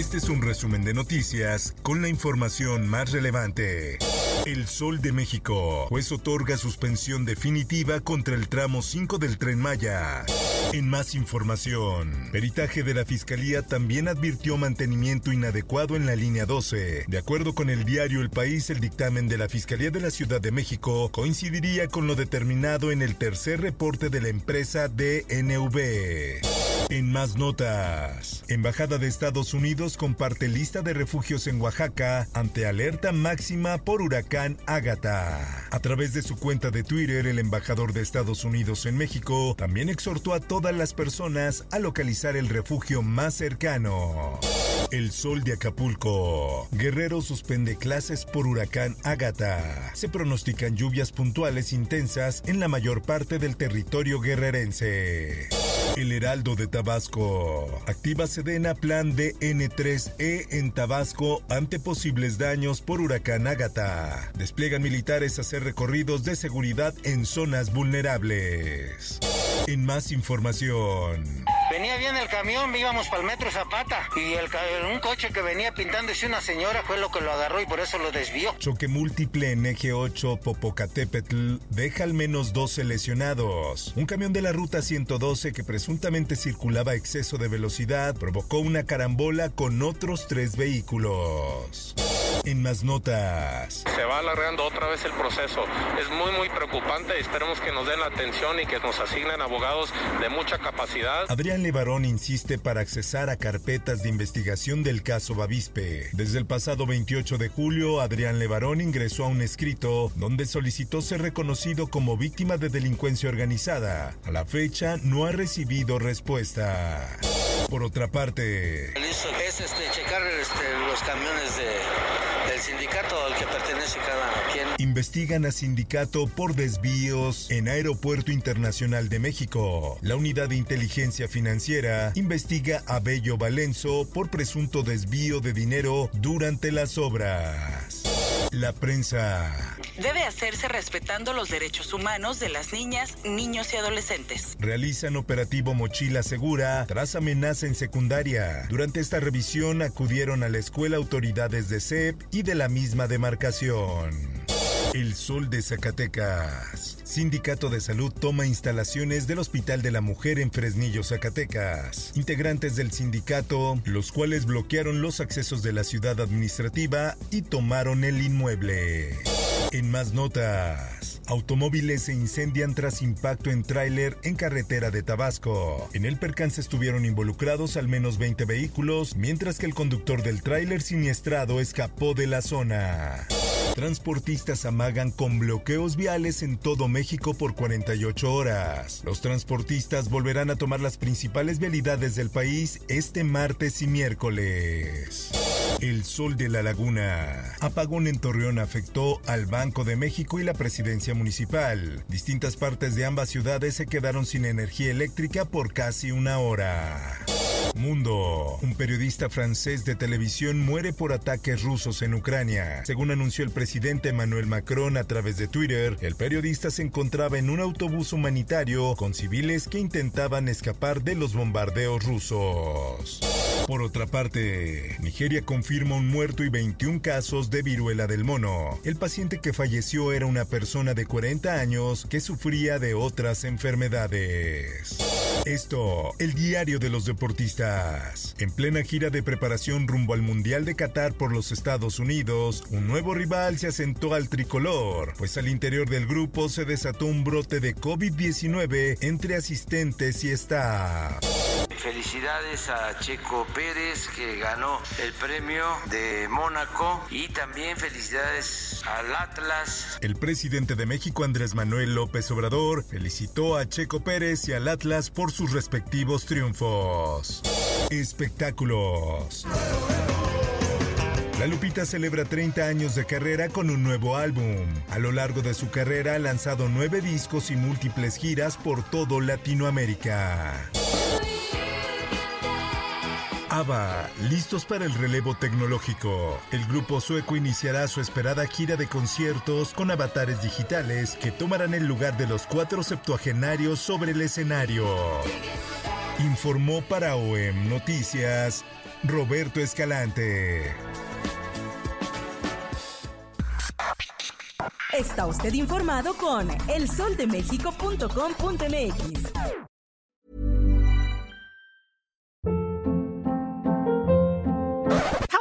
Este es un resumen de noticias con la información más relevante. El Sol de México. Juez otorga suspensión definitiva contra el tramo 5 del tren Maya. En más información, peritaje de la Fiscalía también advirtió mantenimiento inadecuado en la línea 12. De acuerdo con el diario El País, el dictamen de la Fiscalía de la Ciudad de México coincidiría con lo determinado en el tercer reporte de la empresa DNV. En más notas, Embajada de Estados Unidos comparte lista de refugios en Oaxaca ante alerta máxima por huracán Ágata. A través de su cuenta de Twitter, el embajador de Estados Unidos en México también exhortó a todas las personas a localizar el refugio más cercano. El sol de Acapulco. Guerrero suspende clases por huracán Ágata. Se pronostican lluvias puntuales intensas en la mayor parte del territorio guerrerense. El Heraldo de Tabasco. Activa Sedena plan de N3E en Tabasco ante posibles daños por huracán Ágata. Despliegan militares a hacer recorridos de seguridad en zonas vulnerables. En más información. Venía bien el camión, íbamos para el metro Zapata y el, un coche que venía pintándose una señora fue lo que lo agarró y por eso lo desvió. Choque múltiple en eje 8 Popocatépetl deja al menos 12 lesionados. Un camión de la ruta 112 que presuntamente circulaba a exceso de velocidad provocó una carambola con otros tres vehículos. En más notas. Se va alargando otra vez el proceso. Es muy muy preocupante. Esperemos que nos den la atención y que nos asignen abogados de mucha capacidad. Adrián Levarón insiste para accesar a carpetas de investigación del caso Bavispe. Desde el pasado 28 de julio, Adrián Levarón ingresó a un escrito donde solicitó ser reconocido como víctima de delincuencia organizada. A la fecha no ha recibido respuesta. Por otra parte, es este, checar este, los camiones de, del sindicato al que pertenece cada quien. Investigan a sindicato por desvíos en Aeropuerto Internacional de México. La unidad de inteligencia financiera investiga a Bello Valenzo por presunto desvío de dinero durante las obras. La prensa. Debe hacerse respetando los derechos humanos de las niñas, niños y adolescentes. Realizan operativo Mochila Segura tras amenaza en secundaria. Durante esta revisión acudieron a la escuela autoridades de CEP y de la misma demarcación. El Sol de Zacatecas. Sindicato de Salud toma instalaciones del Hospital de la Mujer en Fresnillo, Zacatecas. Integrantes del sindicato, los cuales bloquearon los accesos de la ciudad administrativa y tomaron el inmueble. En más notas. Automóviles se incendian tras impacto en tráiler en carretera de Tabasco. En el percance estuvieron involucrados al menos 20 vehículos, mientras que el conductor del tráiler siniestrado escapó de la zona. Transportistas amagan con bloqueos viales en todo México por 48 horas. Los transportistas volverán a tomar las principales vialidades del país este martes y miércoles. El sol de la laguna. Apagón en Torreón afectó al Banco de México y la presidencia municipal. Distintas partes de ambas ciudades se quedaron sin energía eléctrica por casi una hora. Mundo. Un periodista francés de televisión muere por ataques rusos en Ucrania. Según anunció el presidente Emmanuel Macron a través de Twitter, el periodista se encontraba en un autobús humanitario con civiles que intentaban escapar de los bombardeos rusos. Por otra parte, Nigeria confirma un muerto y 21 casos de viruela del mono. El paciente que falleció era una persona de 40 años que sufría de otras enfermedades. Esto, el diario de los deportistas. En plena gira de preparación rumbo al Mundial de Qatar por los Estados Unidos, un nuevo rival se asentó al tricolor, pues al interior del grupo se desató un brote de COVID-19 entre asistentes y staff. Felicidades a Checo Pérez que ganó el premio de Mónaco y también felicidades al Atlas. El presidente de México Andrés Manuel López Obrador felicitó a Checo Pérez y al Atlas por sus respectivos triunfos. Espectáculos. La Lupita celebra 30 años de carrera con un nuevo álbum. A lo largo de su carrera ha lanzado nueve discos y múltiples giras por todo Latinoamérica. Listos para el relevo tecnológico. El grupo sueco iniciará su esperada gira de conciertos con avatares digitales que tomarán el lugar de los cuatro septuagenarios sobre el escenario. Informó para OEM Noticias Roberto Escalante. Está usted informado con elsoldemexico.com.mx.